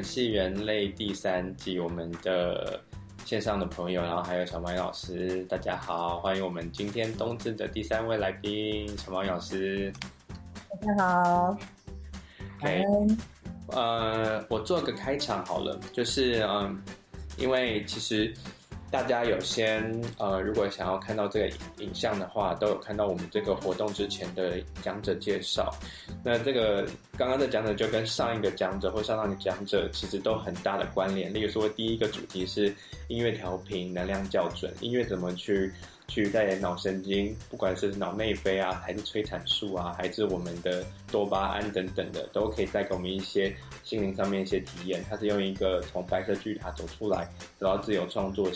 好了，共感系人类第三季，我们的线上的朋友，然后还有小毛老师，大家好，欢迎我们今天冬至的第三位来宾，小毛老师。大家好。OK，呃，我做个开场好了，就是嗯，因为其实。大家有先呃，如果想要看到这个影像的话，都有看到我们这个活动之前的讲者介绍。那这个刚刚的讲者就跟上一个讲者或上上个讲者其实都很大的关联。例如说，第一个主题是音乐调频、能量校准，音乐怎么去去在脑神经，不管是脑内啡啊，还是催产素啊，还是我们的多巴胺等等的，都可以带给我们一些心灵上面一些体验。它是用一个从白色巨塔走出来，得到自由创作。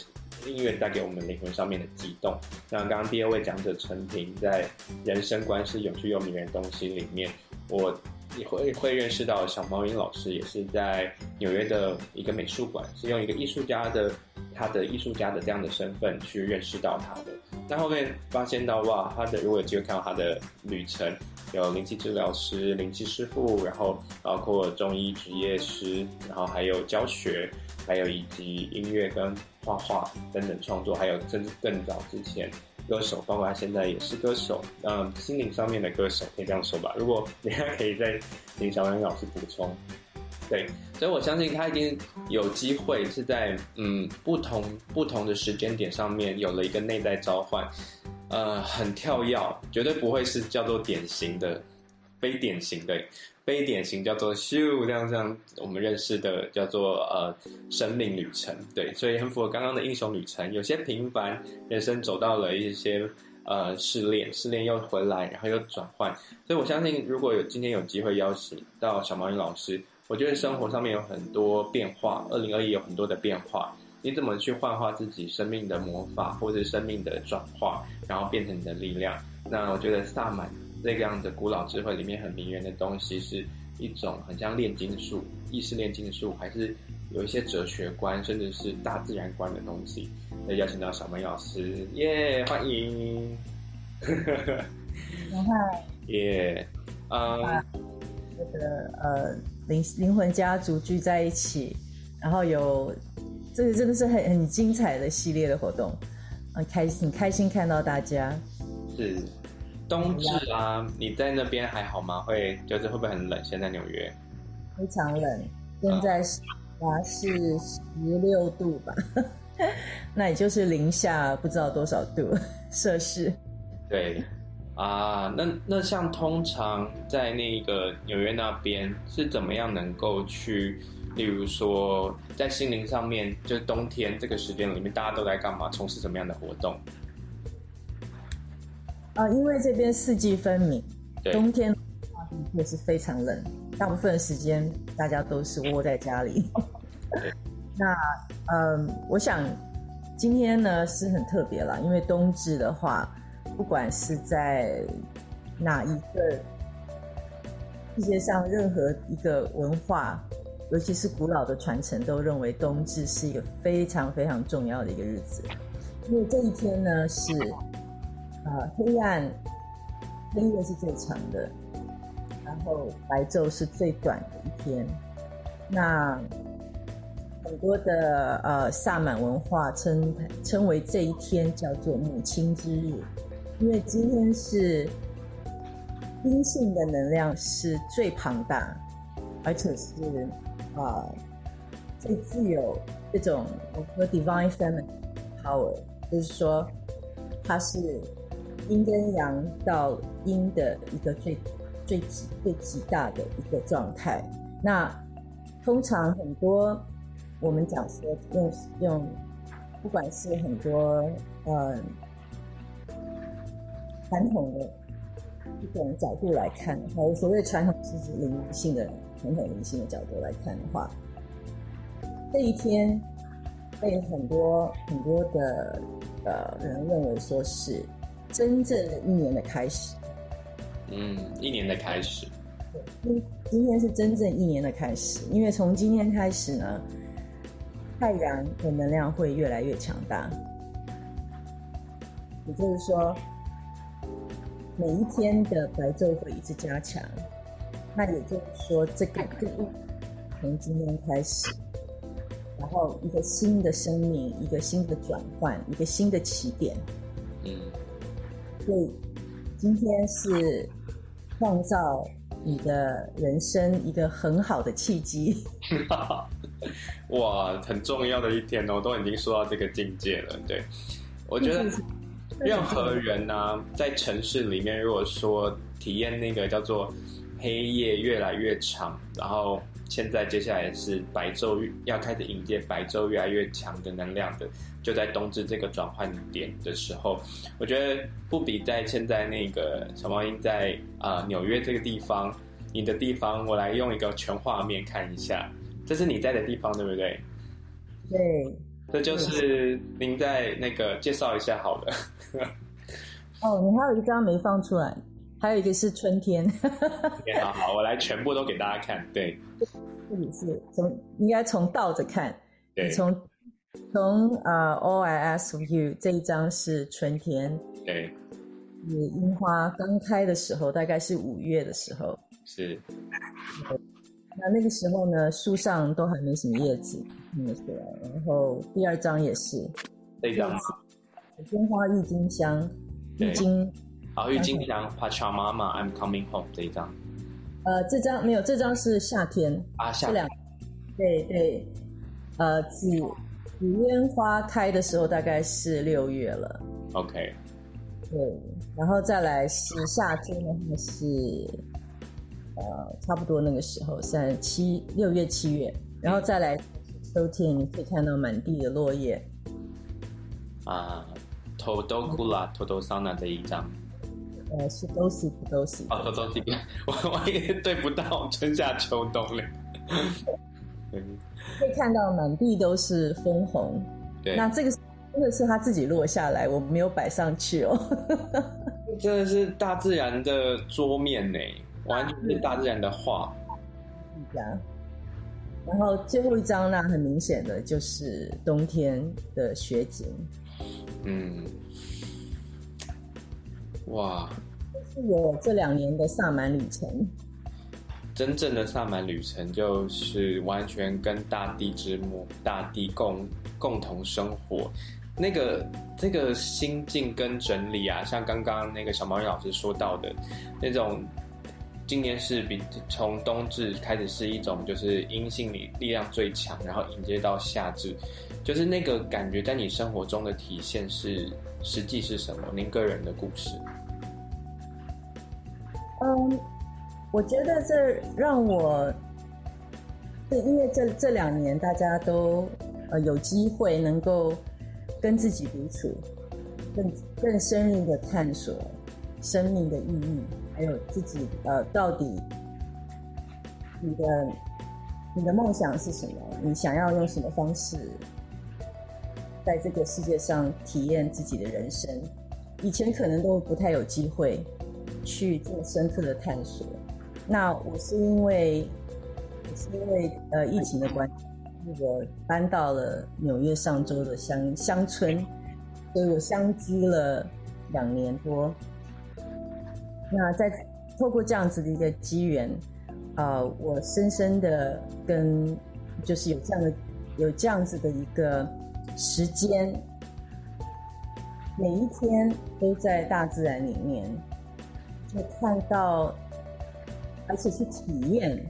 音乐带给我们灵魂上面的激动。那刚刚第二位讲者陈平在人生观是有趣又迷人的东西里面，我也会会认识到小毛英老师也是在纽约的一个美术馆，是用一个艺术家的他的艺术家的这样的身份去认识到他的。那后面发现到哇，他的如果有机会看到他的旅程，有灵气治疗师、灵气师傅，然后包括中医职业师，然后还有教学。还有以及音乐跟画画等等创作，还有甚至更早之前歌手，包括他现在也是歌手，嗯，心灵上面的歌手可以这样说吧。如果你还可以再请小杨老师补充，对，所以我相信他一定有机会是在嗯不同不同的时间点上面有了一个内在召唤，呃，很跳跃，绝对不会是叫做典型的，非典型的。非典型叫做咻，这样这样，我们认识的叫做呃生命旅程，对，所以很符合刚刚的英雄旅程。有些平凡人生走到了一些呃试炼，试炼又回来，然后又转换。所以我相信，如果有今天有机会邀请到小毛英老师，我觉得生活上面有很多变化，二零二一有很多的变化，你怎么去幻化自己生命的魔法，或者是生命的转化，然后变成你的力量？那我觉得萨满。这个样的古老智慧里面很迷人的东西，是一种很像炼金术、意识炼金术，还是有一些哲学观，甚至是大自然观的东西。那邀请到小梅老师，耶、yeah，欢迎！嗨，耶，啊，那个呃灵灵魂家族聚在一起，然后有这个真的是很很精彩的系列的活动，很开心，很开心看到大家，是。冬至啊，你在那边还好吗？会就是会不会很冷？现在纽约非常冷，现在是啊是十六度吧，那也就是零下不知道多少度摄氏。对啊，那那像通常在那个纽约那边是怎么样能够去，例如说在心灵上面，就是冬天这个时间里面，大家都在干嘛？从事什么样的活动？啊，因为这边四季分明，冬天的话也是非常冷，大部分时间大家都是窝在家里。那嗯，我想今天呢是很特别了，因为冬至的话，不管是在哪一个世界上，任何一个文化，尤其是古老的传承，都认为冬至是一个非常非常重要的一个日子，因为这一天呢是。呃，黑暗黑夜是最长的，然后白昼是最短的一天。那很多的呃萨满文化称称为这一天叫做母亲之日，因为今天是阴性的能量是最庞大，而且是啊、呃、最具有这种我说 divine feminine power，就是说它是。阴跟阳到阴的一个最最极最极大的一个状态。那通常很多我们讲说用用，不管是很多呃传统的一种角度来看，还有所谓传统知识灵性的传统灵性的角度来看的话，这一天被很多很多的呃人认为说是。真正的一年的开始，嗯，一年的开始，对，今今天是真正一年的开始，因为从今天开始呢，太阳的能量会越来越强大，也就是说，每一天的白昼会一直加强，那也就是说，这个这一从今天开始，然后一个新的生命，一个新的转换，一个新的起点。嗯，所以今天是创造你的人生一个很好的契机。哇，很重要的一天哦，都已经说到这个境界了。对，我觉得任何人呢、啊，在城市里面，如果说体验那个叫做黑夜越来越长，然后现在接下来是白昼要开始迎接白昼越来越强的能量的，就在冬至这个转换点的时候，我觉得不比在现在那个小猫鹰在啊、呃、纽约这个地方，你的地方，我来用一个全画面看一下。这是你在的地方，对不对？对，这就是您在那个介绍一下好了。哦，你还有一张没放出来，还有一个是春天。okay, 好好，我来全部都给大家看。对，这里是从应该从倒着看，对，从从呃、uh,，All I Ask of You 这一张是春天，对，是樱花刚开的时候，大概是五月的时候，是。那那个时候呢，树上都还没什么叶子，看得出来。然后第二张也是，这张鲜花郁金香，郁金，好，郁金香，Pachamama I'm coming home 这一张。呃，这张没有，这张是夏天啊，夏天。对对，呃，紫紫烟花开的时候大概是六月了。OK。对，然后再来是夏天的话是。呃，差不多那个时候，三七六月七月，然后再来秋天，你可以看到满地的落叶。啊，Todokula Todosana 这一张。呃，是 Dosi Dosi。哦，Dosi，我我也对不到春夏秋冬了。可以看到满地都是枫红。对。那这个真的是他自己落下来，我没有摆上去哦。真的是大自然的桌面呢。完全是大自然的画。然后最后一张呢，很明显的就是冬天的雪景。嗯，哇，是我这两年的萨满旅程。真正的萨满旅程就是完全跟大地之母、大地共共同生活。那个这个心境跟整理啊，像刚刚那个小毛衣老师说到的那种。今年是比从冬至开始是一种就是阴性力力量最强，然后迎接到夏至，就是那个感觉在你生活中的体现是实际是什么？您个人的故事？嗯，我觉得这让我，是因为这这两年大家都呃有机会能够跟自己独处，更更深入的探索生命的意义。还有自己呃，到底你的你的梦想是什么？你想要用什么方式在这个世界上体验自己的人生？以前可能都不太有机会去这么深刻的探索。那我是因为我是因为呃疫情的关系，我搬到了纽约上州的乡乡村，所以我相居了两年多。那在透过这样子的一个机缘，呃，我深深的跟就是有这样的有这样子的一个时间，每一天都在大自然里面，就看到，而且去体验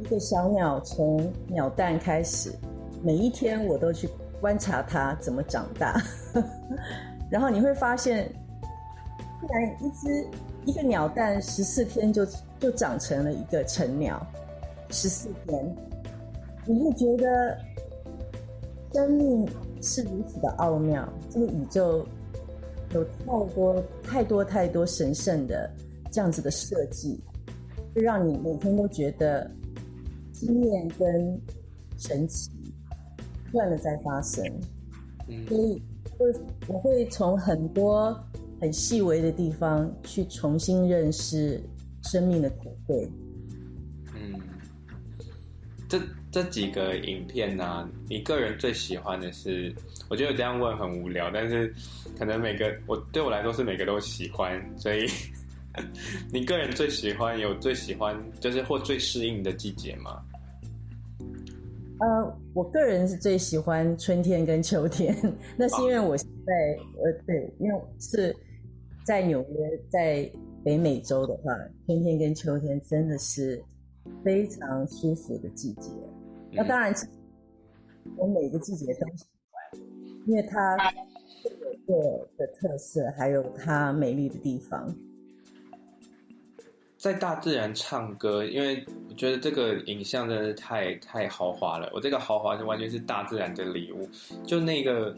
一个小鸟从鸟蛋开始，每一天我都去观察它怎么长大，然后你会发现。突然，一只一个鸟蛋十四天就就长成了一个成鸟，十四天，你会觉得生命是如此的奥妙，这个宇宙有太多太多太多神圣的这样子的设计，就让你每天都觉得惊艳跟神奇不断的在发生，所以会我会从很多。很细微的地方去重新认识生命的可贵。嗯，这这几个影片呢、你个人最喜欢的是？我觉得这样问很无聊，但是可能每个我对我来说是每个都喜欢，所以 你个人最喜欢有最喜欢就是或最适应的季节吗？呃，我个人是最喜欢春天跟秋天。那是因为我在呃，对，因为是在纽约，在北美洲的话，春天跟秋天真的是非常舒服的季节。嗯、那当然，我每个季节都喜欢，因为它各有各的特色，还有它美丽的地方。在大自然唱歌，因为我觉得这个影像真的是太太豪华了。我这个豪华就完全是大自然的礼物，就那个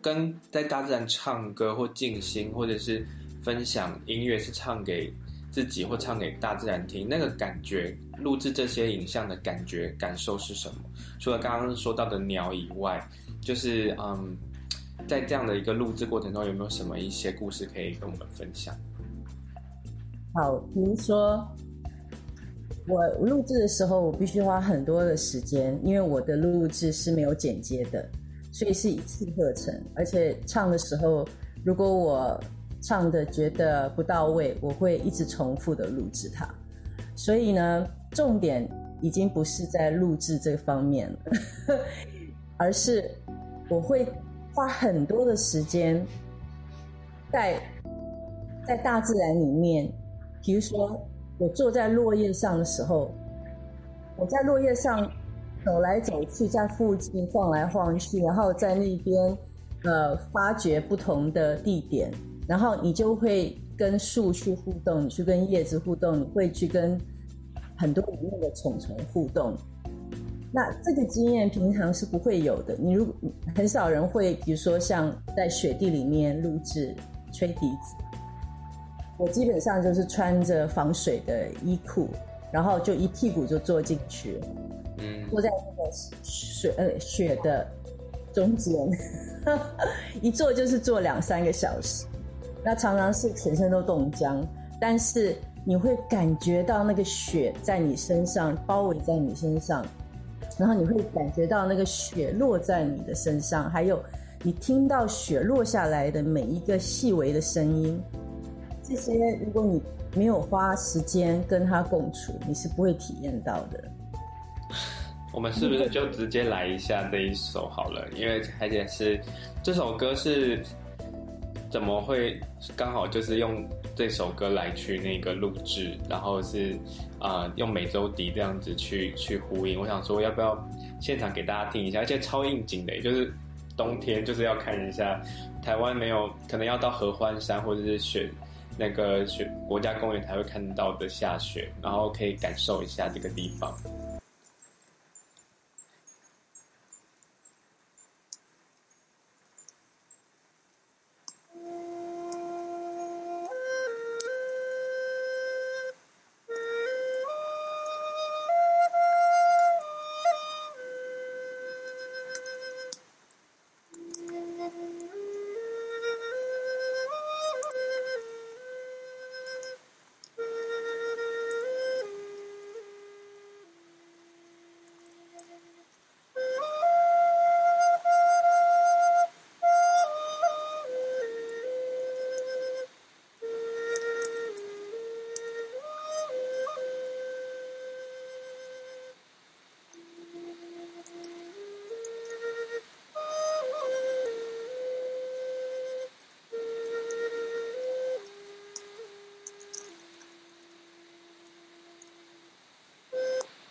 跟在大自然唱歌或静心，或者是分享音乐，是唱给自己或唱给大自然听，那个感觉，录制这些影像的感觉感受是什么？除了刚刚说到的鸟以外，就是嗯，在这样的一个录制过程中，有没有什么一些故事可以跟我们分享？好，比如说我录制的时候，我必须花很多的时间，因为我的录制是没有剪接的，所以是一次课程。而且唱的时候，如果我唱的觉得不到位，我会一直重复的录制它。所以呢，重点已经不是在录制这方面了，而是我会花很多的时间在在大自然里面。比如说，我坐在落叶上的时候，我在落叶上走来走去，在附近晃来晃去，然后在那边呃发掘不同的地点，然后你就会跟树去互动，你去跟叶子互动，你会去跟很多里面的虫虫互动。那这个经验平常是不会有的，你如果很少人会，比如说像在雪地里面录制吹笛子。我基本上就是穿着防水的衣裤，然后就一屁股就坐进去，嗯，坐在那个雪呃雪的中间，一坐就是坐两三个小时，那常常是全身都冻僵，但是你会感觉到那个雪在你身上包围在你身上，然后你会感觉到那个雪落在你的身上，还有你听到雪落下来的每一个细微的声音。这些如果你没有花时间跟他共处，你是不会体验到的。我们是不是就直接来一下这一首好了？因为而且是这首歌是怎么会刚好就是用这首歌来去那个录制，然后是啊、用美洲笛这样子去去呼应。我想说要不要现场给大家听一下？而且超应景的，就是冬天就是要看一下台湾没有可能要到合欢山或者是雪。那个雪国家公园才会看到的下雪，然后可以感受一下这个地方。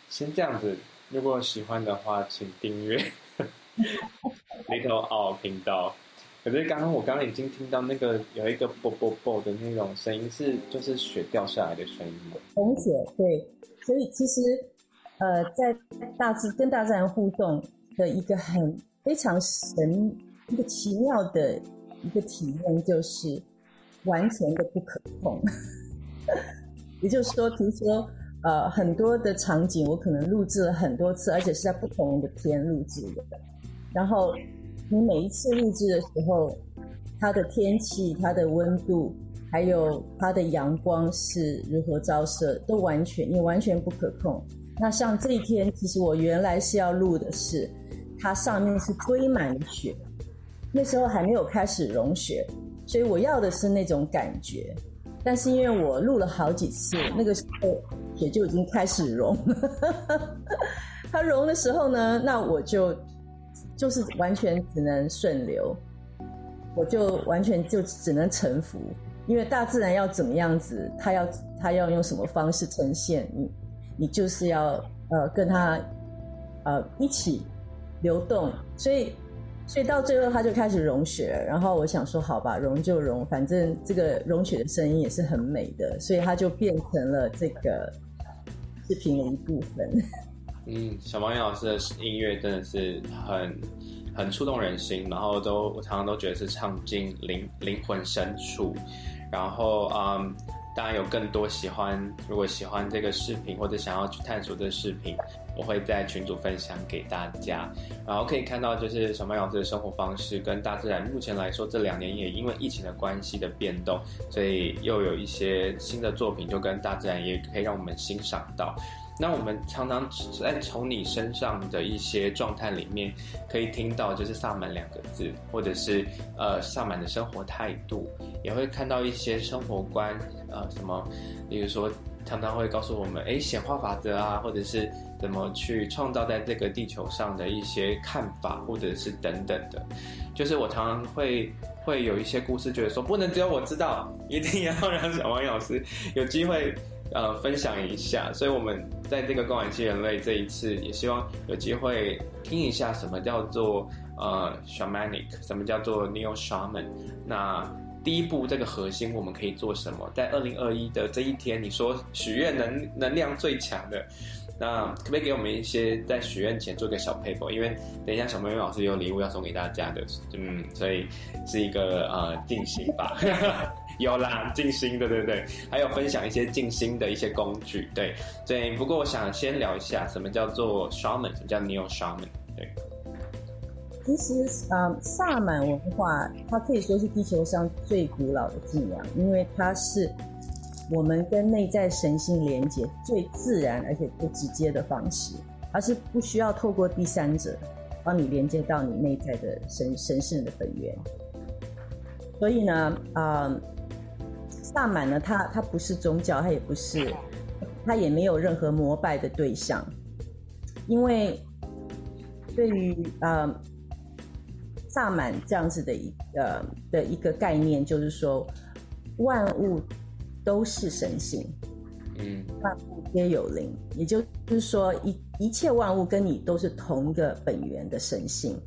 先这样子，如果喜欢的话，请订阅 Little Owl 频道。可是刚刚我刚刚已经听到那个有一个啵啵啵的那种声音，是就是雪掉下来的声音吗？红雪，对。所以其实，呃，在大自跟大自然互动的一个很非常神、一个奇妙的一个体验，就是完全的不可控。也就是说，比如说。呃，很多的场景我可能录制了很多次，而且是在不同的天录制的。然后你每一次录制的时候，它的天气、它的温度，还有它的阳光是如何照射，都完全你完全不可控。那像这一天，其实我原来是要录的是，它上面是堆满了雪，那时候还没有开始融雪，所以我要的是那种感觉。但是因为我录了好几次，那个时候血就已经开始融。它融的时候呢，那我就就是完全只能顺流，我就完全就只能臣服，因为大自然要怎么样子，它要它要用什么方式呈现，你你就是要呃跟它呃一起流动，所以。所以到最后，它就开始融雪。然后我想说，好吧，融就融，反正这个融雪的声音也是很美的，所以它就变成了这个视频的一部分。嗯，小毛老师的音乐真的是很很触动人心，然后都我常常都觉得是唱进灵灵魂深处。然后，嗯，当然有更多喜欢，如果喜欢这个视频或者想要去探索这个视频。我会在群组分享给大家，然后可以看到，就是小麦老师的生活方式跟大自然，目前来说这两年也因为疫情的关系的变动，所以又有一些新的作品，就跟大自然也可以让我们欣赏到。那我们常常在从你身上的一些状态里面，可以听到就是萨满两个字，或者是呃萨满的生活态度，也会看到一些生活观，呃什么，比如说。常常会告诉我们，哎，显化法则啊，或者是怎么去创造在这个地球上的一些看法，或者是等等的。就是我常常会会有一些故事，觉得说不能只有我知道，一定要让小王老师有机会呃分享一下。所以我们在这个共感系人类这一次，也希望有机会听一下什么叫做呃 shamanic，什么叫做 neo shaman。那第一步，这个核心我们可以做什么？在二零二一的这一天，你说许愿能能量最强的，那可不可以给我们一些在许愿前做个小 paper？？因为等一下小妹妹老师有礼物要送给大家的，嗯，所以是一个呃静心吧，有啦，静心的，对不对？还有分享一些静心的一些工具，对对。不过我想先聊一下，什么叫做 shaman，什么叫 neo shaman，对。其实，呃，萨满文化它可以说是地球上最古老的信仰，因为它是我们跟内在神性连接最自然而且最直接的方式，而是不需要透过第三者帮你连接到你内在的神神圣的本源。所以呢，呃，萨满呢，它它不是宗教，它也不是，它也没有任何膜拜的对象，因为对于呃。萨满这样子的一呃的一个概念，就是说万物都是神性，嗯，万物皆有灵，也就是说一一切万物跟你都是同一个本源的神性。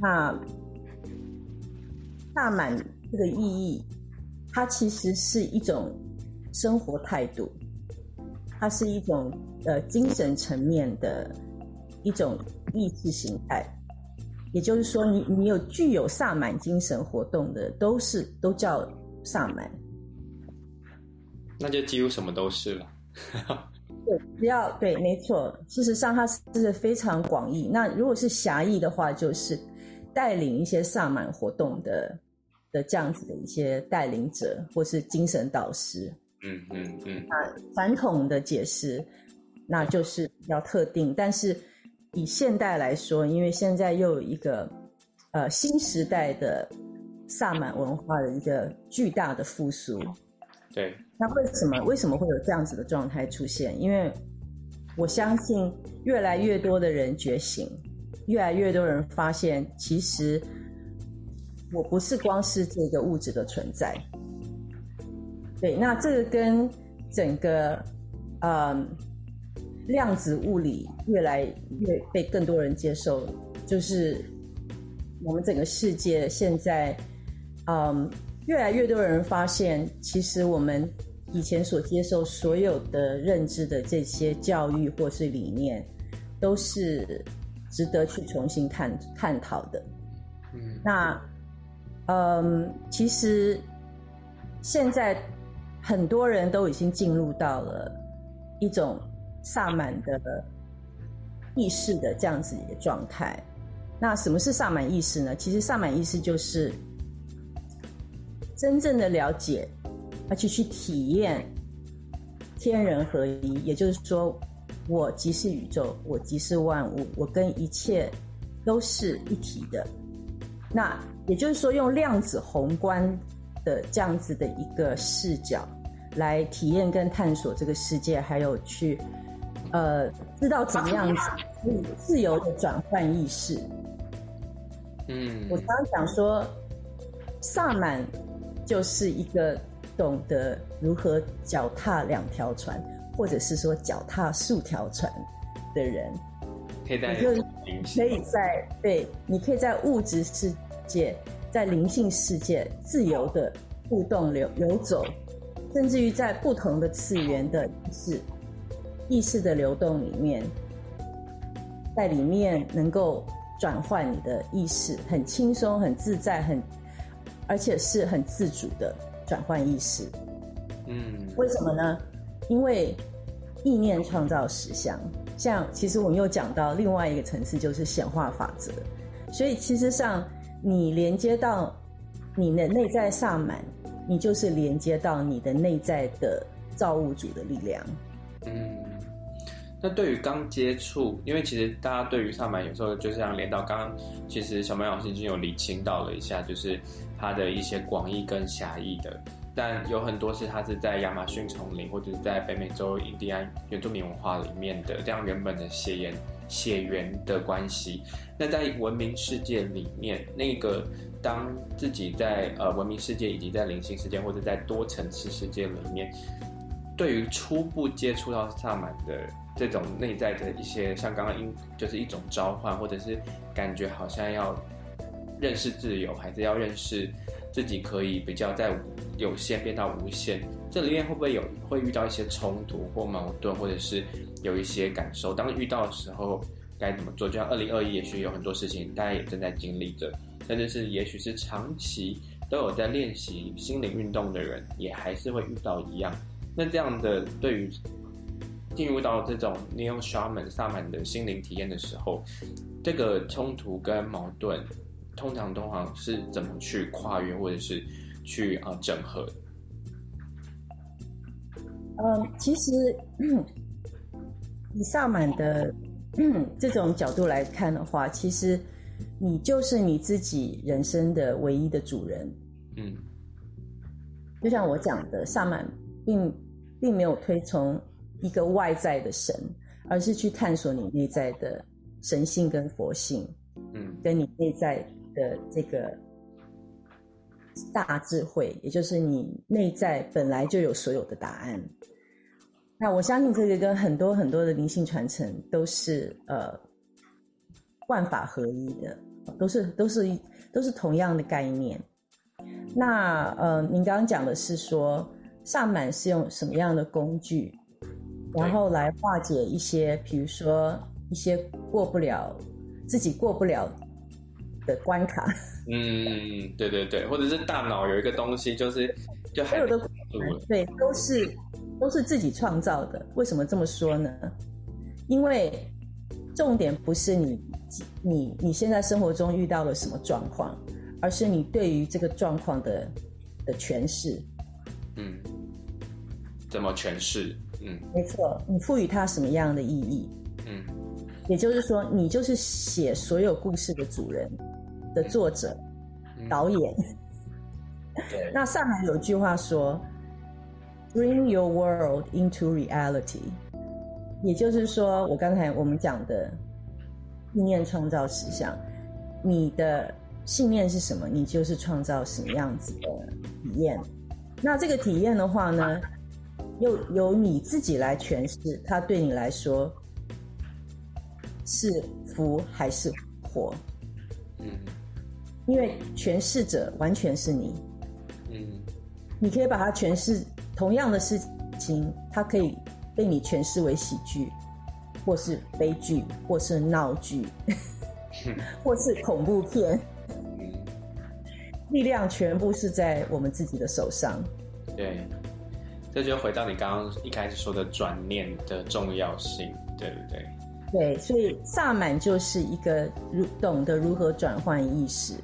那萨满这个意义，它其实是一种生活态度，它是一种呃精神层面的一种意识形态。也就是说你，你你有具有萨满精神活动的，都是都叫萨满。那就几乎什么都是了。对，只要对，没错。事实上，它是非常广义。那如果是狭义的话，就是带领一些萨满活动的的这样子的一些带领者，或是精神导师。嗯嗯嗯。那传统的解释，那就是比较特定，但是。以现代来说，因为现在又有一个呃新时代的萨满文化的一个巨大的复苏，对。那为什么为什么会有这样子的状态出现？因为我相信越来越多的人觉醒，越来越多人发现，其实我不是光是这个物质的存在。对，那这个跟整个嗯。呃量子物理越来越被更多人接受，就是我们整个世界现在，嗯，越来越多人发现，其实我们以前所接受所有的认知的这些教育或是理念，都是值得去重新探探讨的。嗯，那，嗯，其实现在很多人都已经进入到了一种。萨满的意识的这样子一个状态，那什么是萨满意识呢？其实萨满意识就是真正的了解，而且去体验天人合一，也就是说，我即是宇宙，我即是万物，我跟一切都是一体的。那也就是说，用量子宏观的这样子的一个视角来体验跟探索这个世界，还有去呃知道怎么样子自由的转换意识。嗯，我刚刚讲说，萨满就是一个懂得如何脚踏两条船，或者是说脚踏数条船的人。可以在可以在对，你可以在物质世界，在灵性世界自由的互动流游走，甚至于在不同的次元的意识意识的流动里面，在里面能够转换你的意识，很轻松、很自在、很而且是很自主的转换意识。嗯，为什么呢？因为意念创造实相。像其实我们又讲到另外一个层次，就是显化法则。所以其实上，你连接到你的内在萨满，你就是连接到你的内在的造物主的力量。那对于刚接触，因为其实大家对于萨满有时候就像连到刚刚，其实小曼老师已经有理清到了一下，就是它的一些广义跟狭义的。但有很多是它是在亚马逊丛林或者是在北美洲印第安原住民文化里面的这样原本的血缘血缘的关系。那在文明世界里面，那个当自己在呃文明世界以及在灵性世界或者在多层次世界里面，对于初步接触到萨满的这种内在的一些，像刚刚因就是一种召唤，或者是感觉好像要认识自由，还是要认识。自己可以比较在有限变到无限，这里面会不会有会遇到一些冲突或矛盾，或者是有一些感受？当遇到的时候该怎么做？就像二零二一，也许有很多事情大家也正在经历着，甚至是也许是长期都有在练习心灵运动的人，也还是会遇到一样。那这样的对于进入到这种 Neo Shaman 萨满的心灵体验的时候，这个冲突跟矛盾。通常通常是怎么去跨越，或者是去啊整合？嗯，其实以萨满的这种角度来看的话，其实你就是你自己人生的唯一的主人。嗯，就像我讲的，萨满并并没有推崇一个外在的神，而是去探索你内在的神性跟佛性。嗯，跟你内在。的这个大智慧，也就是你内在本来就有所有的答案。那我相信这个跟很多很多的灵性传承都是呃万法合一的，都是都是都是同样的概念。那呃，您刚刚讲的是说萨满是用什么样的工具，然后来化解一些，比如说一些过不了自己过不了。的关卡，嗯，对对对，或者是大脑有一个东西，就是就还有的，对，都是都是自己创造的。为什么这么说呢？因为重点不是你你你现在生活中遇到了什么状况，而是你对于这个状况的的诠释。嗯，怎么诠释？嗯，没错，你赋予它什么样的意义？嗯，也就是说，你就是写所有故事的主人。的作者、导演，对。那上海有句话说：“Bring your world into reality。”也就是说，我刚才我们讲的意念创造实相，你的信念是什么，你就是创造什么样子的体验。那这个体验的话呢，又由你自己来诠释，它对你来说是福还是祸？嗯。因为诠释者完全是你，嗯，你可以把它诠释同样的事情，它可以被你诠释为喜剧，或是悲剧，或是闹剧，或是恐怖片，嗯，力量全部是在我们自己的手上。对，这就回到你刚刚一开始说的转念的重要性，对不对？对，所以萨满就是一个如懂得如何转换意识。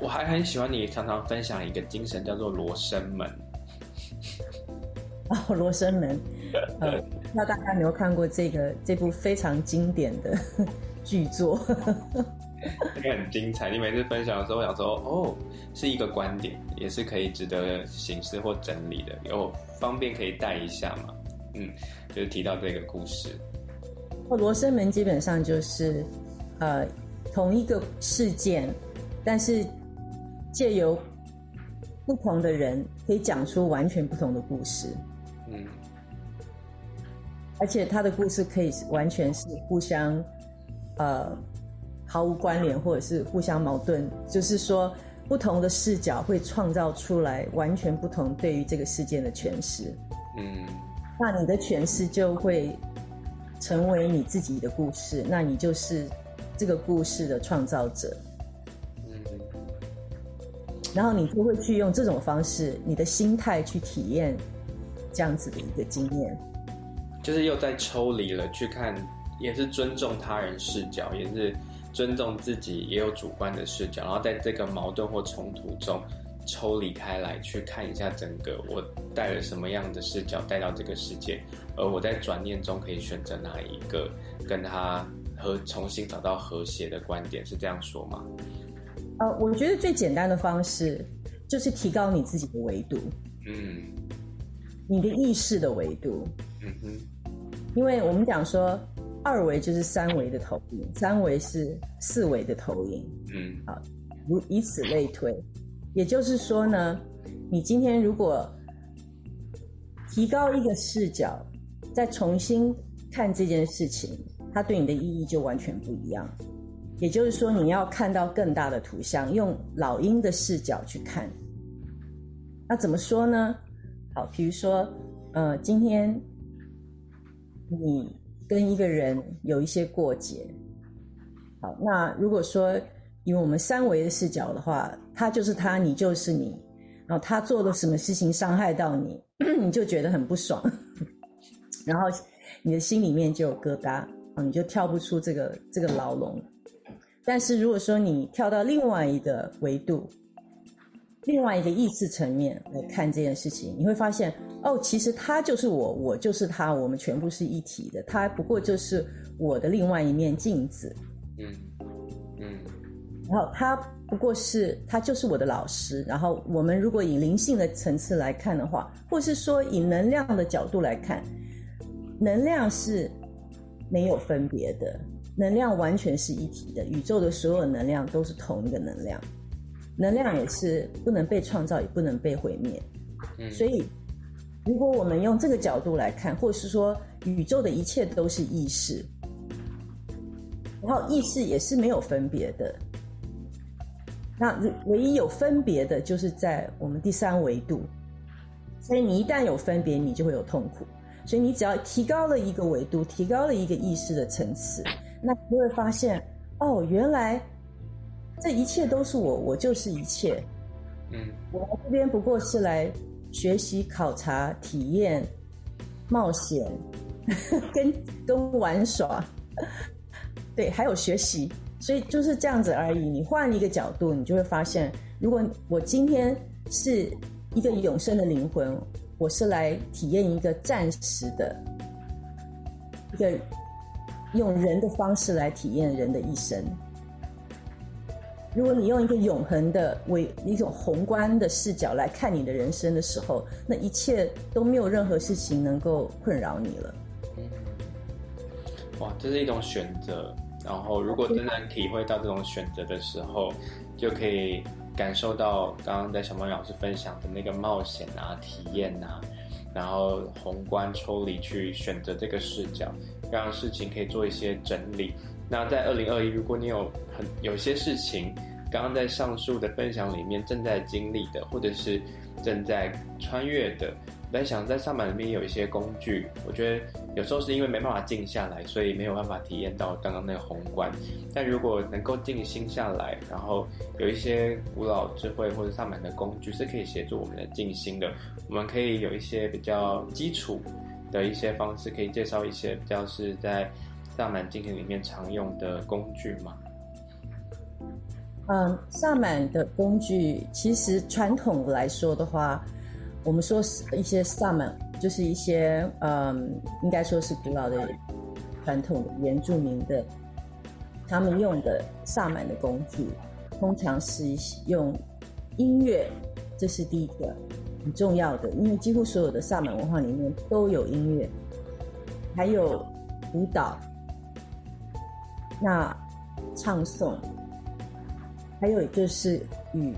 我还很喜欢你常常分享一个精神，叫做罗生门。哦，罗生门，呃，不知道大家有没有看过这个这部非常经典的剧作？很精彩。你每次分享的时候，我想说，哦，是一个观点，也是可以值得形式或整理的，有方便可以带一下嘛？嗯，就是提到这个故事。罗生门基本上就是，呃，同一个事件，但是借由不同的人，可以讲出完全不同的故事。嗯，而且他的故事可以完全是互相，呃，毫无关联，或者是互相矛盾。就是说，不同的视角会创造出来完全不同对于这个事件的诠释。嗯，那你的诠释就会。成为你自己的故事，那你就是这个故事的创造者。嗯，然后你就会去用这种方式，你的心态去体验这样子的一个经验，就是又在抽离了去看，也是尊重他人视角，也是尊重自己也有主观的视角，然后在这个矛盾或冲突中。抽离开来去看一下整个，我带了什么样的视角带到这个世界，而我在转念中可以选择哪一个跟他和重新找到和谐的观点，是这样说吗？呃，我觉得最简单的方式就是提高你自己的维度，嗯，你的意识的维度，嗯哼，因为我们讲说二维就是三维的投影，三维是四维的投影，嗯，好，如以此类推。也就是说呢，你今天如果提高一个视角，再重新看这件事情，它对你的意义就完全不一样。也就是说，你要看到更大的图像，用老鹰的视角去看。那怎么说呢？好，比如说，呃，今天你跟一个人有一些过节，好，那如果说。以我们三维的视角的话，他就是他，你就是你，然后他做了什么事情伤害到你，你就觉得很不爽，然后你的心里面就有疙瘩，啊你就跳不出这个这个牢笼。但是如果说你跳到另外一个维度，另外一个意识层面来看这件事情，你会发现，哦，其实他就是我，我就是他，我们全部是一体的，他不过就是我的另外一面镜子。嗯嗯。然后他不过是，他就是我的老师。然后我们如果以灵性的层次来看的话，或是说以能量的角度来看，能量是没有分别的，能量完全是一体的。宇宙的所有能量都是同一个能量，能量也是不能被创造，也不能被毁灭。所以，如果我们用这个角度来看，或是说宇宙的一切都是意识，然后意识也是没有分别的。那唯一有分别的，就是在我们第三维度。所以你一旦有分别，你就会有痛苦。所以你只要提高了一个维度，提高了一个意识的层次，那你会发现，哦，原来这一切都是我，我就是一切。嗯，我来这边不过是来学习、考察、体验、冒险，跟跟玩耍，对，还有学习。所以就是这样子而已。你换一个角度，你就会发现，如果我今天是一个永生的灵魂，我是来体验一个暂时的，一个用人的方式来体验人的一生。如果你用一个永恒的为一种宏观的视角来看你的人生的时候，那一切都没有任何事情能够困扰你了。哇，这是一种选择。然后，如果真的体会到这种选择的时候，就可以感受到刚刚在小梦老师分享的那个冒险啊、体验啊，然后宏观抽离去选择这个视角，让事情可以做一些整理。那在二零二一，如果你有很有些事情，刚刚在上述的分享里面正在经历的，或者是正在穿越的。我在想，在上满里面有一些工具，我觉得有时候是因为没办法静下来，所以没有办法体验到刚刚那个宏观。但如果能够静心下来，然后有一些古老智慧或者上满的工具是可以协助我们的静心的，我们可以有一些比较基础的一些方式，可以介绍一些比较是在萨满进行里面常用的工具吗？嗯，萨满的工具其实传统来说的话。我们说是一些萨满，就是一些嗯，应该说是古老的传统的原住民的他们用的萨满的工具，通常是用音乐，这是第一个很重要的，因为几乎所有的萨满文化里面都有音乐，还有舞蹈，那唱诵，还有就是与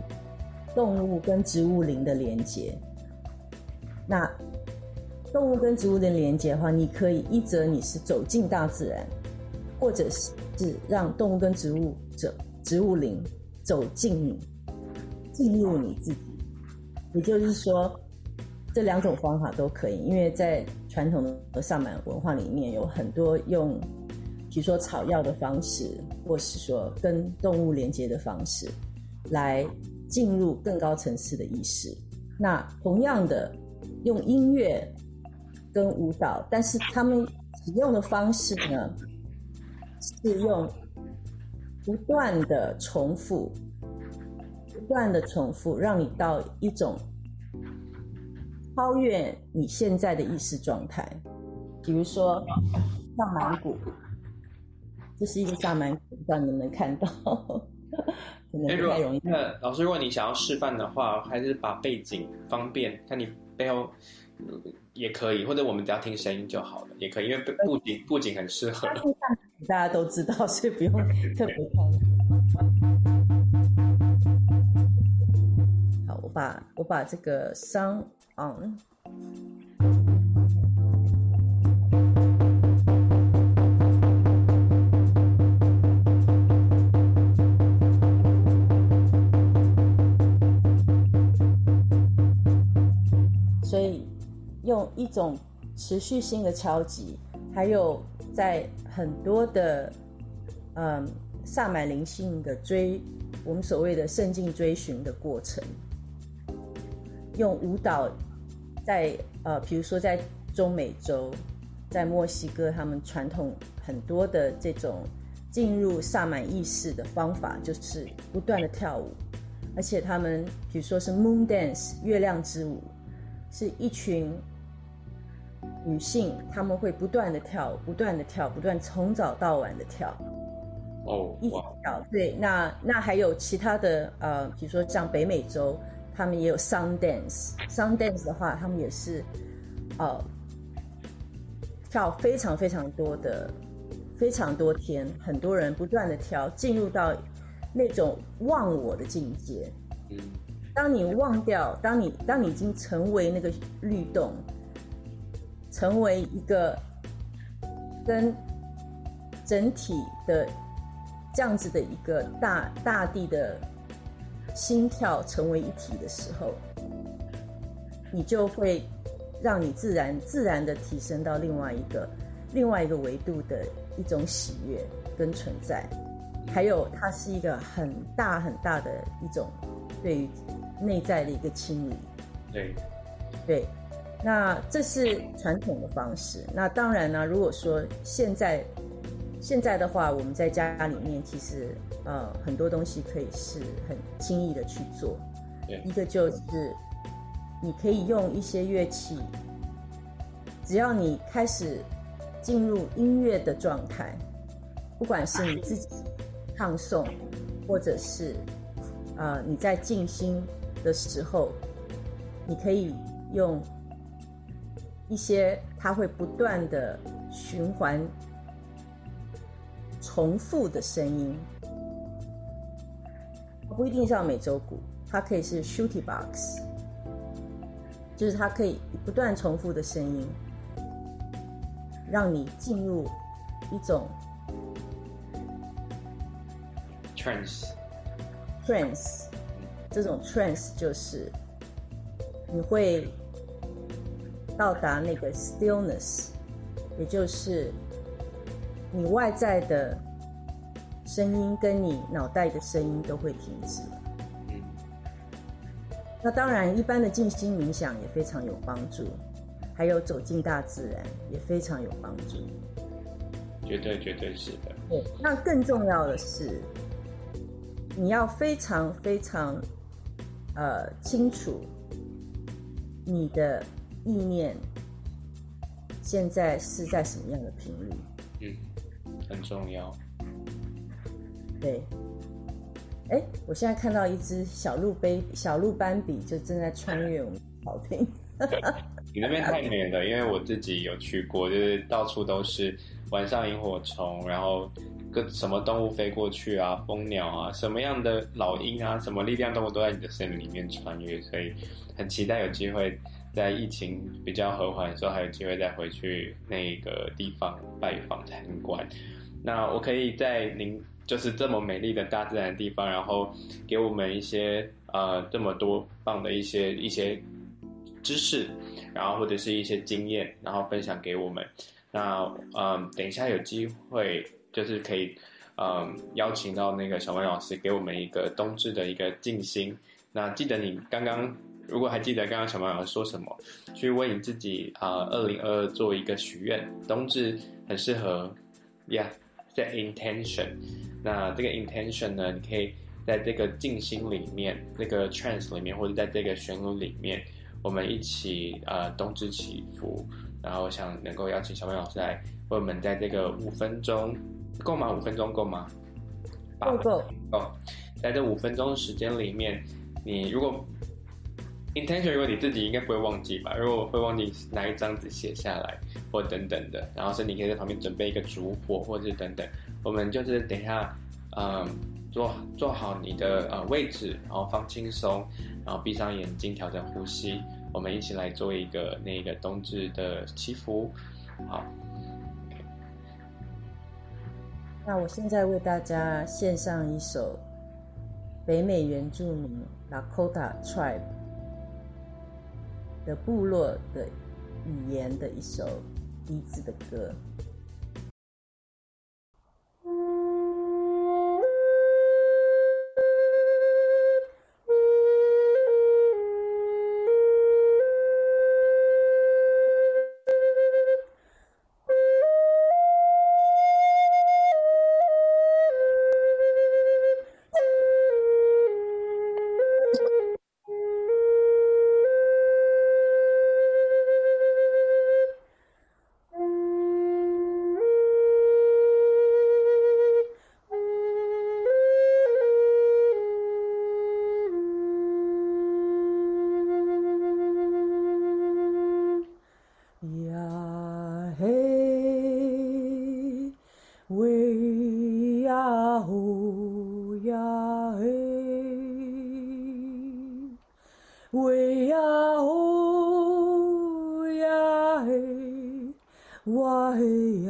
动物跟植物灵的连接。那动物跟植物的连接的话，你可以一则你是走进大自然。或者是是让动物跟植物者、植物灵走进你，进入你自己。也就是说，这两种方法都可以。因为在传统的萨满文化里面，有很多用，比如说草药的方式，或是说跟动物连接的方式，来进入更高层次的意识。那同样的，用音乐跟舞蹈，但是他们使用的方式呢？是用不断的重复，不断的重复，让你到一种超越你现在的意识状态。比如说，像满鼓，这是一个萨满，不知道你能不能看到？可能不太容易。那老师，如果你想要示范的话，还是把背景方便，看你背后。也可以，或者我们只要听声音就好了，也可以，因为布景布景很适合。大家都知道，所以不用 特别看。好，我把我把这个 sound on。一种持续性的敲击，还有在很多的嗯萨满灵性的追，我们所谓的圣境追寻的过程，用舞蹈在呃，比如说在中美洲，在墨西哥，他们传统很多的这种进入萨满意识的方法，就是不断的跳舞，而且他们比如说是 Moon Dance 月亮之舞，是一群。女性她们会不断的跳，不断的跳，不断从早到晚的跳，哦，一直跳。对，那那还有其他的呃，比如说像北美洲，他们也有 Sun Dance。Sun Dance 的话，他们也是呃跳非常非常多的，非常多天，很多人不断的跳，进入到那种忘我的境界。嗯，当你忘掉，当你当你已经成为那个律动。成为一个跟整体的这样子的一个大大地的心跳成为一体的时候，你就会让你自然自然的提升到另外一个另外一个维度的一种喜悦跟存在，还有它是一个很大很大的一种对于内在的一个清理。对，对。那这是传统的方式。那当然呢，如果说现在现在的话，我们在家里面其实呃很多东西可以是很轻易的去做。一个就是你可以用一些乐器，只要你开始进入音乐的状态，不管是你自己唱诵，或者是呃你在静心的时候，你可以用。一些它会不断的循环、重复的声音，不一定是要美洲鼓，它可以是 shooty box，就是它可以不断重复的声音，让你进入一种 trance，trance，这种 trance 就是你会。到达那个 stillness，也就是你外在的声音跟你脑袋的声音都会停止。嗯。那当然，一般的静心冥想也非常有帮助，还有走进大自然也非常有帮助。绝对绝对是的。对，那更重要的是，你要非常非常呃清楚你的。意念现在是在什么样的频率？嗯，很重要。对。哎，我现在看到一只小鹿杯，小鹿斑比就正在穿越我们草坪。你那边太美了，因为我自己有去过，就是到处都是晚上萤火虫，然后各什么动物飞过去啊，蜂鸟啊，什么样的老鹰啊，什么力量动物都在你的森林里面穿越，所以很期待有机会在疫情比较和缓的时候，还有机会再回去那个地方拜访参观。那我可以在您。就是这么美丽的大自然地方，然后给我们一些呃这么多棒的一些一些知识，然后或者是一些经验，然后分享给我们。那嗯、等一下有机会就是可以嗯、邀请到那个小文老师给我们一个冬至的一个静心。那记得你刚刚如果还记得刚刚小曼老师说什么，去为你自己啊二零二二做一个许愿，冬至很适合。Yeah. Set intention，那这个 intention 呢，你可以在这个静心里面，这个 trance 里面，或者在这个旋律里面，我们一起呃冬至祈福。然后想能够邀请小曼老师来为我们在这个五分钟够吗？五分钟够吗？够够够。在这五分钟时间里面，你如果 intention 如果你自己应该不会忘记吧？如果会忘记，拿一张纸写下来，或等等的。然后是你可以在旁边准备一个烛火，或者是等等。我们就是等一下，嗯，做做好你的呃位置，然后放轻松，然后闭上眼睛，调整呼吸。我们一起来做一个那个冬至的祈福。好。那我现在为大家献上一首北美原住民 Lakota Tribe。的部落的语言的一首笛子的歌。Yahoo Yahoo Wahoo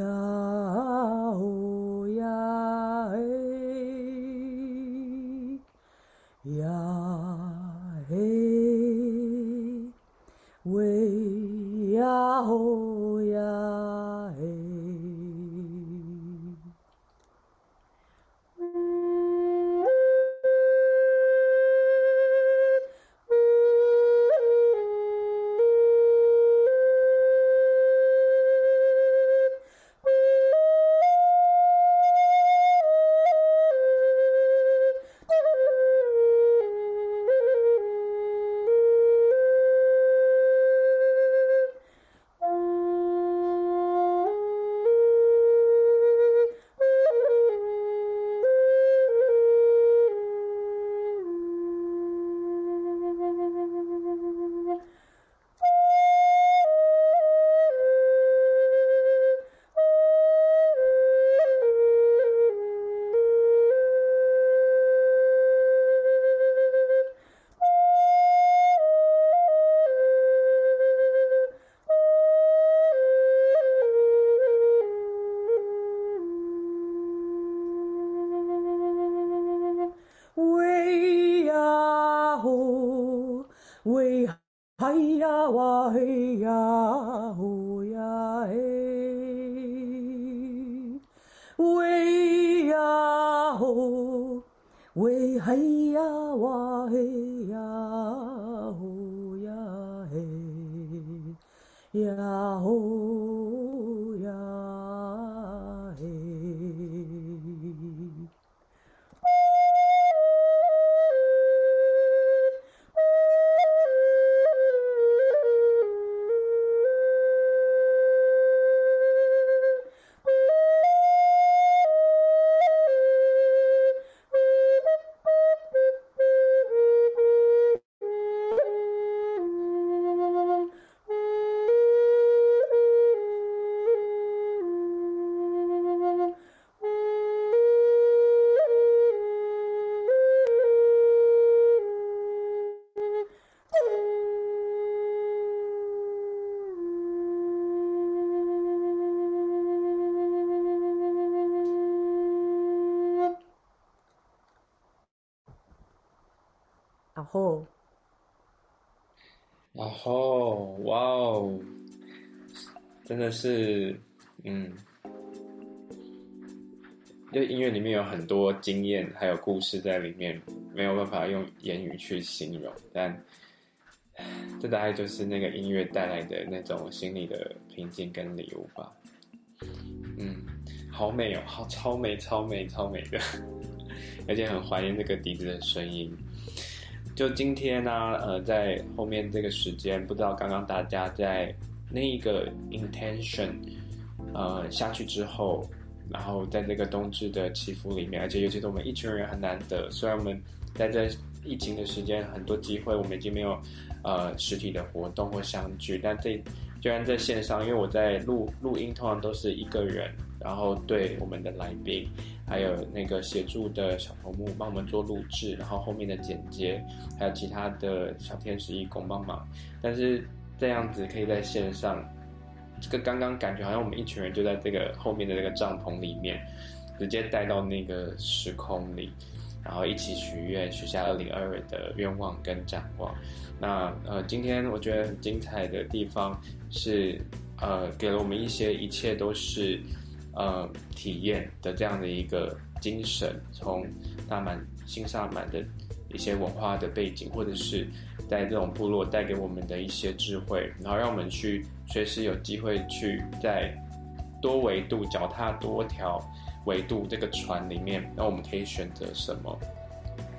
嘿呀哇嘿呀呼呀嘿呀吼。还有故事在里面，没有办法用言语去形容，但这大概就是那个音乐带来的那种心理的平静跟礼物吧。嗯，好美哦，好超美，超美，超美的，而且很怀念那个笛子的声音。就今天呢、呃，在后面这个时间，不知道刚刚大家在那一个 intention，呃，下去之后，然后在这个冬至的祈福里面，而且尤其是我们一群人很难得，虽然我们在这疫情的时间很多机会，我们已经没有呃实体的活动或相聚，但这。虽然在线上，因为我在录录音，通常都是一个人，然后对我们的来宾，还有那个协助的小头目帮我们做录制，然后后面的剪接，还有其他的小天使义工帮忙。但是这样子可以在线上，这个刚刚感觉好像我们一群人就在这个后面的那个帐篷里面，直接带到那个时空里。然后一起许愿，许下二零二二的愿望跟展望。那呃，今天我觉得很精彩的地方是，呃，给了我们一些一切都是呃体验的这样的一个精神，从大满新萨满的一些文化的背景，或者是在这种部落带给我们的一些智慧，然后让我们去随时有机会去在多维度脚踏多条。维度这个船里面，那我们可以选择什么？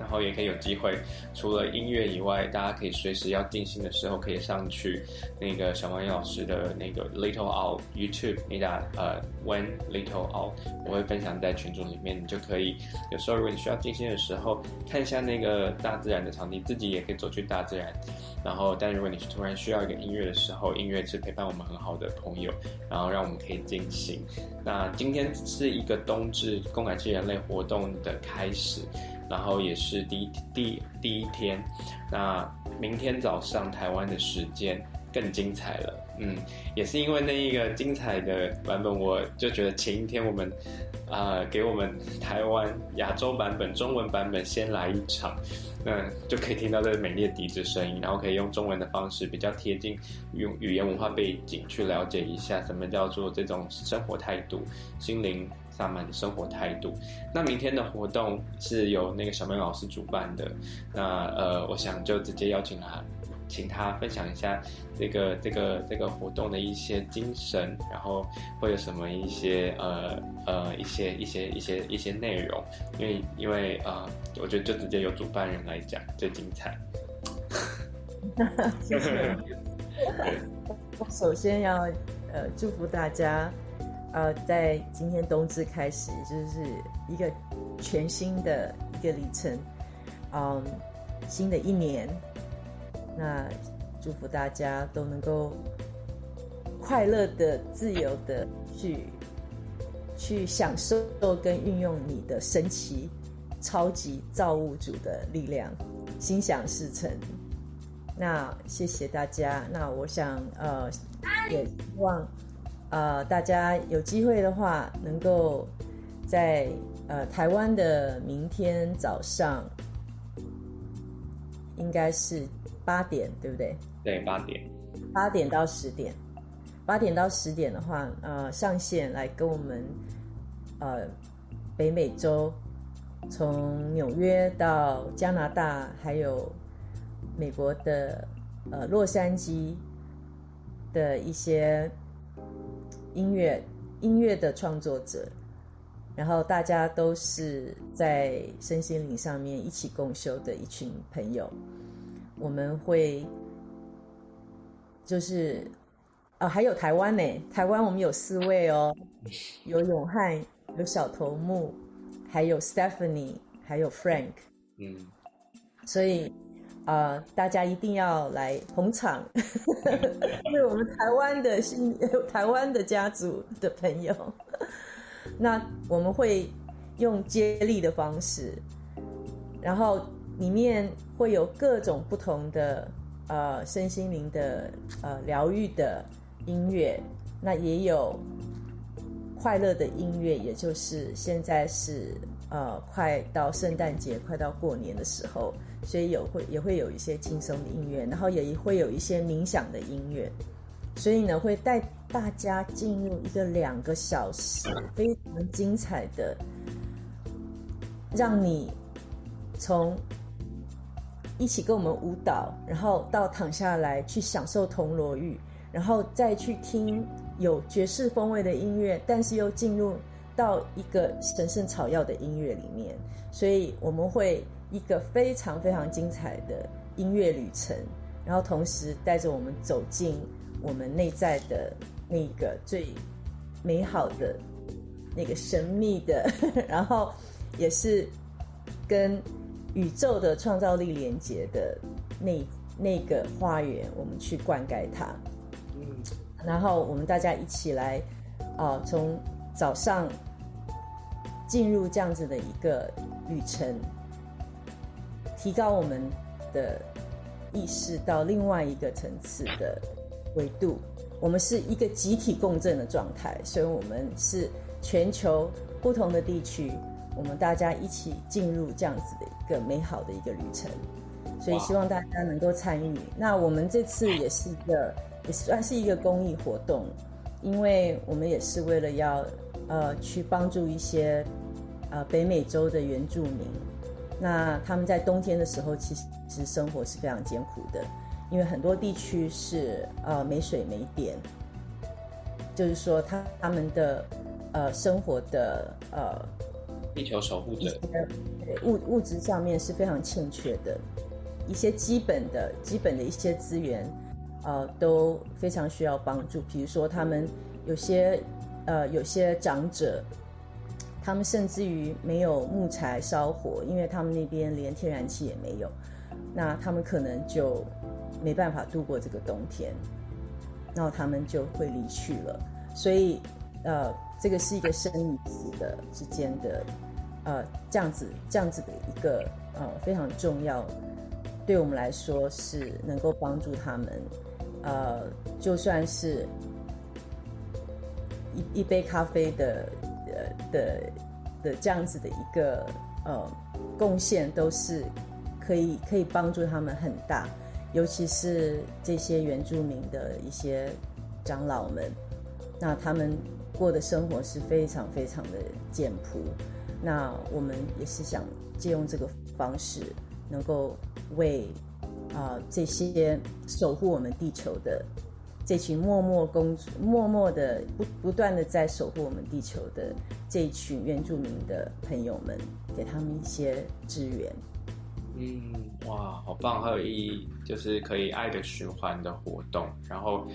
然后也可以有机会，除了音乐以外，大家可以随时要静心的时候，可以上去那个小王老师的那个 Little Out YouTube，你打呃 When Little Out，我会分享在群组里面，你就可以有时候如果你需要静心的时候，看一下那个大自然的场地，自己也可以走去大自然。然后，但如果你突然需要一个音乐的时候，音乐是陪伴我们很好的朋友，然后让我们可以静心。那今天是一个冬至共感器人类活动的开始。然后也是第一第第一天，那明天早上台湾的时间更精彩了，嗯，也是因为那一个精彩的版本，我就觉得前一天我们，呃，给我们台湾亚洲版本中文版本先来一场，那就可以听到这个美丽的笛子声音，然后可以用中文的方式比较贴近用语言文化背景去了解一下什么叫做这种生活态度、心灵。萨满的生活态度。那明天的活动是由那个小梅老师主办的。那呃，我想就直接邀请他，请他分享一下这个这个这个活动的一些精神，然后会有什么一些呃呃一些一些一些一些内容。因为因为呃，我觉得就直接由主办人来讲最精彩。谢谢。我 首先要呃祝福大家。呃，在今天冬至开始，就是一个全新的一个里程，嗯，新的一年，那祝福大家都能够快乐的、自由的去去享受跟运用你的神奇、超级造物主的力量，心想事成。那谢谢大家。那我想，呃，也希望。呃，大家有机会的话，能够在呃台湾的明天早上，应该是八点，对不对？对，八点。八点到十点，八点到十点的话，呃，上线来跟我们呃北美洲，从纽约到加拿大，还有美国的呃洛杉矶的一些。音乐音乐的创作者，然后大家都是在身心灵上面一起共修的一群朋友。我们会就是啊，还有台湾呢，台湾我们有四位哦，有永汉，有小头目，还有 Stephanie，还有 Frank。嗯，所以。啊、呃，大家一定要来捧场，因为我们台湾的新 台湾的家族的朋友，那我们会用接力的方式，然后里面会有各种不同的呃身心灵的呃疗愈的音乐，那也有快乐的音乐，也就是现在是呃快到圣诞节、快到过年的时候，所以有会也会有一些轻松的音乐，然后也会有一些冥想的音乐，所以呢会带大家进入一个两个小时非常精彩的，让你从一起跟我们舞蹈，然后到躺下来去享受铜锣浴，然后再去听。有爵士风味的音乐，但是又进入到一个神圣草药的音乐里面，所以我们会一个非常非常精彩的音乐旅程，然后同时带着我们走进我们内在的那个最美好的、那个神秘的，然后也是跟宇宙的创造力连接的那那个花园，我们去灌溉它。嗯然后我们大家一起来，啊、呃，从早上进入这样子的一个旅程，提高我们的意识到另外一个层次的维度。我们是一个集体共振的状态，所以我们是全球不同的地区，我们大家一起进入这样子的一个美好的一个旅程。所以希望大家能够参与。那我们这次也是一个。也算是一个公益活动，因为我们也是为了要呃去帮助一些呃北美洲的原住民，那他们在冬天的时候其实生活是非常艰苦的，因为很多地区是呃没水没电，就是说他他们的呃生活的呃地球守护者物物质上面是非常欠缺的，一些基本的基本的一些资源。呃，都非常需要帮助。比如说，他们有些呃，有些长者，他们甚至于没有木材烧火，因为他们那边连天然气也没有，那他们可能就没办法度过这个冬天，然后他们就会离去了。所以，呃，这个是一个生与死的之间的，呃，这样子这样子的一个呃非常重要，对我们来说是能够帮助他们。呃，就算是一一杯咖啡的的的的这样子的一个呃贡献，都是可以可以帮助他们很大，尤其是这些原住民的一些长老们，那他们过的生活是非常非常的简朴，那我们也是想借用这个方式，能够为。啊、这些守护我们地球的这群默默工作、默默的不不断的在守护我们地球的这一群原住民的朋友们，给他们一些支援。嗯，哇，好棒，好有意义，就是可以爱的循环的活动。然后，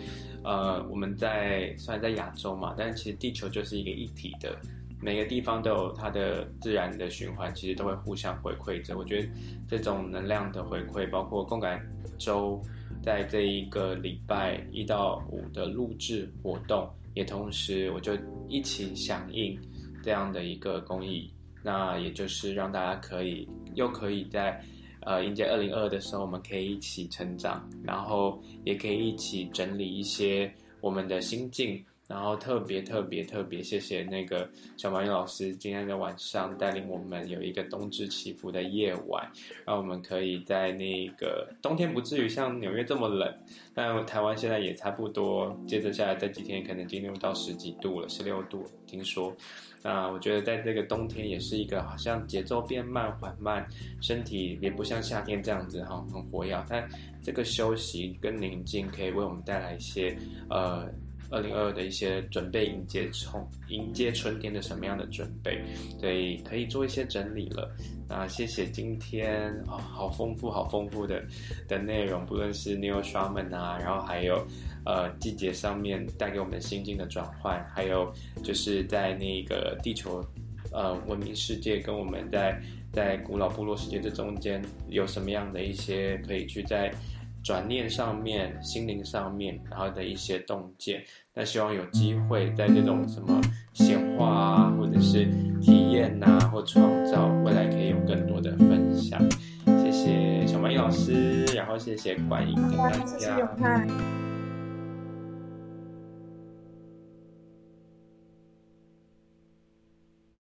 呃，我们在虽然在亚洲嘛，但其实地球就是一个一体的。每个地方都有它的自然的循环，其实都会互相回馈着。我觉得这种能量的回馈，包括共感周在这一个礼拜一到五的录制活动，也同时我就一起响应这样的一个公益。那也就是让大家可以又可以在呃迎接二零二的时候，我们可以一起成长，然后也可以一起整理一些我们的心境。然后特别特别特别谢谢那个小马玉老师今天的晚上带领我们有一个冬至祈福的夜晚，让我们可以在那个冬天不至于像纽约这么冷，但台湾现在也差不多，接着下来这几天可能进入到十几度了，十六度听说。那我觉得在这个冬天也是一个好像节奏变慢缓慢，身体也不像夏天这样子哈很活跃，但这个休息跟宁静可以为我们带来一些呃。二零二二的一些准备，迎接春迎接春天的什么样的准备？所以可以做一些整理了。那谢谢今天啊、好丰富、好丰富的的内容，不论是 New Shaman 啊，然后还有呃季节上面带给我们心境的转换，还有就是在那个地球呃文明世界跟我们在在古老部落世界这中间有什么样的一些可以去在。转念上面、心灵上面，然后的一些洞见，那希望有机会在这种什么显化啊，或者是体验啊，或创造，未来可以有更多的分享。谢谢小蚂蚁老师，然后谢谢观影跟大家。